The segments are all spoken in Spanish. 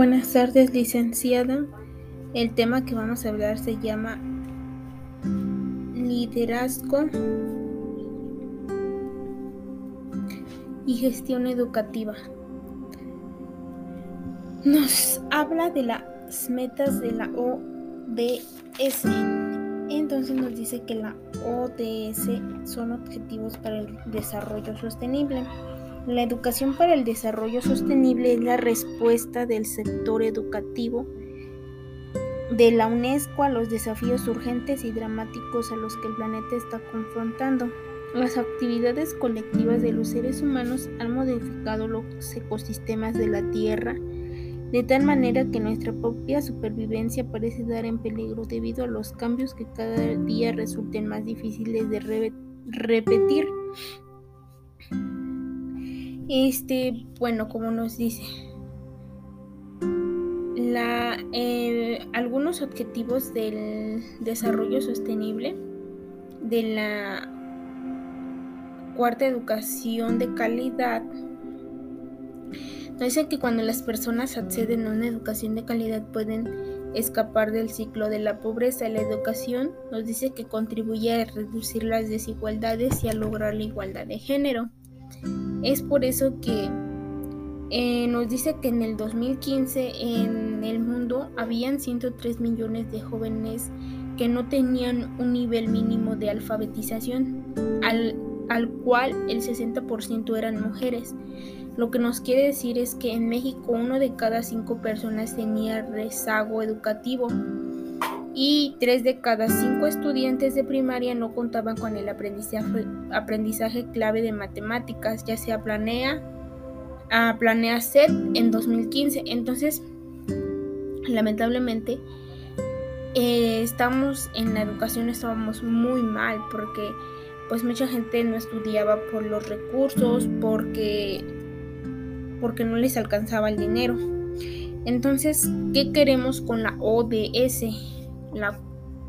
Buenas tardes, licenciada. El tema que vamos a hablar se llama liderazgo y gestión educativa. Nos habla de las metas de la ODS. Entonces nos dice que la ODS son objetivos para el desarrollo sostenible. La educación para el desarrollo sostenible es la respuesta del sector educativo de la UNESCO a los desafíos urgentes y dramáticos a los que el planeta está confrontando. Las actividades colectivas de los seres humanos han modificado los ecosistemas de la Tierra de tal manera que nuestra propia supervivencia parece dar en peligro debido a los cambios que cada día resulten más difíciles de repetir. Este, bueno, como nos dice, eh, algunos objetivos del desarrollo sostenible de la cuarta educación de calidad nos dicen que cuando las personas acceden a una educación de calidad pueden escapar del ciclo de la pobreza. La educación nos dice que contribuye a reducir las desigualdades y a lograr la igualdad de género. Es por eso que eh, nos dice que en el 2015 en el mundo habían 103 millones de jóvenes que no tenían un nivel mínimo de alfabetización, al, al cual el 60% eran mujeres. Lo que nos quiere decir es que en México uno de cada cinco personas tenía rezago educativo y tres de cada cinco estudiantes de primaria no contaban con el aprendizaje, clave de matemáticas, ya sea planea, a planea SET en 2015. Entonces, lamentablemente, eh, estamos en la educación, estábamos muy mal porque pues mucha gente no estudiaba por los recursos, porque, porque no les alcanzaba el dinero. Entonces, ¿qué queremos con la ODS? La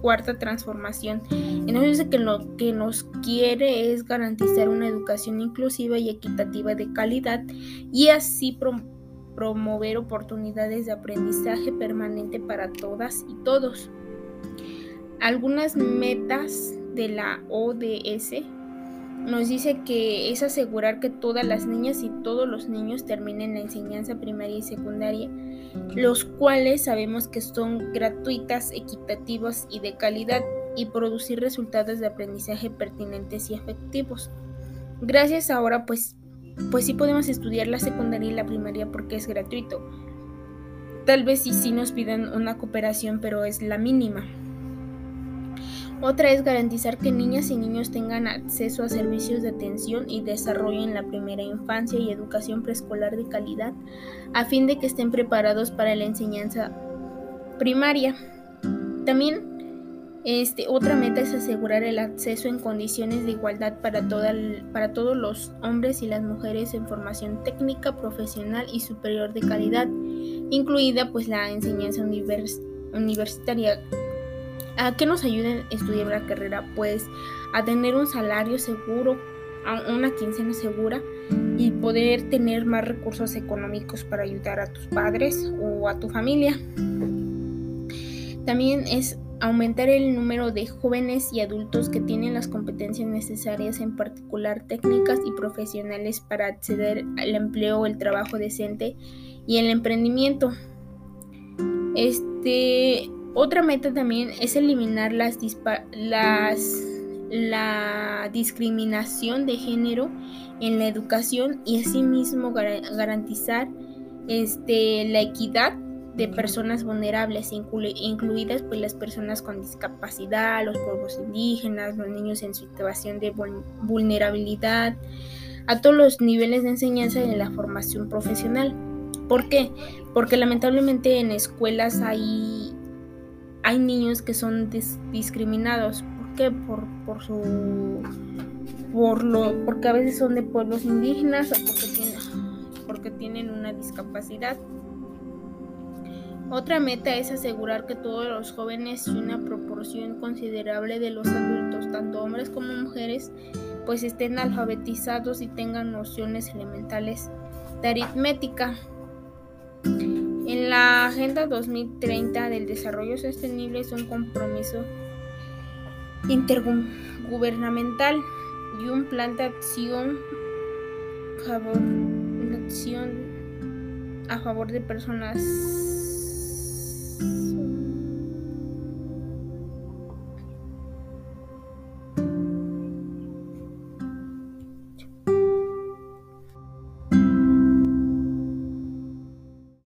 cuarta transformación. Entonces que lo que nos quiere es garantizar una educación inclusiva y equitativa de calidad y así promover oportunidades de aprendizaje permanente para todas y todos. Algunas metas de la ODS nos dice que es asegurar que todas las niñas y todos los niños terminen la enseñanza primaria y secundaria los cuales sabemos que son gratuitas, equitativas y de calidad y producir resultados de aprendizaje pertinentes y efectivos. Gracias ahora pues pues sí podemos estudiar la secundaria y la primaria porque es gratuito. Tal vez sí sí nos pidan una cooperación, pero es la mínima. Otra es garantizar que niñas y niños tengan acceso a servicios de atención y desarrollo en la primera infancia y educación preescolar de calidad, a fin de que estén preparados para la enseñanza primaria. También este, otra meta es asegurar el acceso en condiciones de igualdad para, para todos los hombres y las mujeres en formación técnica, profesional y superior de calidad, incluida pues la enseñanza universitaria ¿A qué nos ayuden a estudiar la carrera? Pues a tener un salario seguro, a una quincena segura y poder tener más recursos económicos para ayudar a tus padres o a tu familia. También es aumentar el número de jóvenes y adultos que tienen las competencias necesarias, en particular técnicas y profesionales, para acceder al empleo, el trabajo decente y el emprendimiento. Este otra meta también es eliminar las, las la discriminación de género en la educación y asimismo garantizar este, la equidad de personas vulnerables, incluidas pues, las personas con discapacidad, los pueblos indígenas, los niños en situación de vulnerabilidad, a todos los niveles de enseñanza y en la formación profesional. ¿Por qué? Porque lamentablemente en escuelas hay hay niños que son discriminados. ¿Por qué? Por, por su. Por lo, porque a veces son de pueblos indígenas o porque tienen, porque tienen una discapacidad. Otra meta es asegurar que todos los jóvenes y una proporción considerable de los adultos, tanto hombres como mujeres, pues estén alfabetizados y tengan nociones elementales de aritmética. La Agenda 2030 del Desarrollo Sostenible es un compromiso intergubernamental y un plan de acción a favor de personas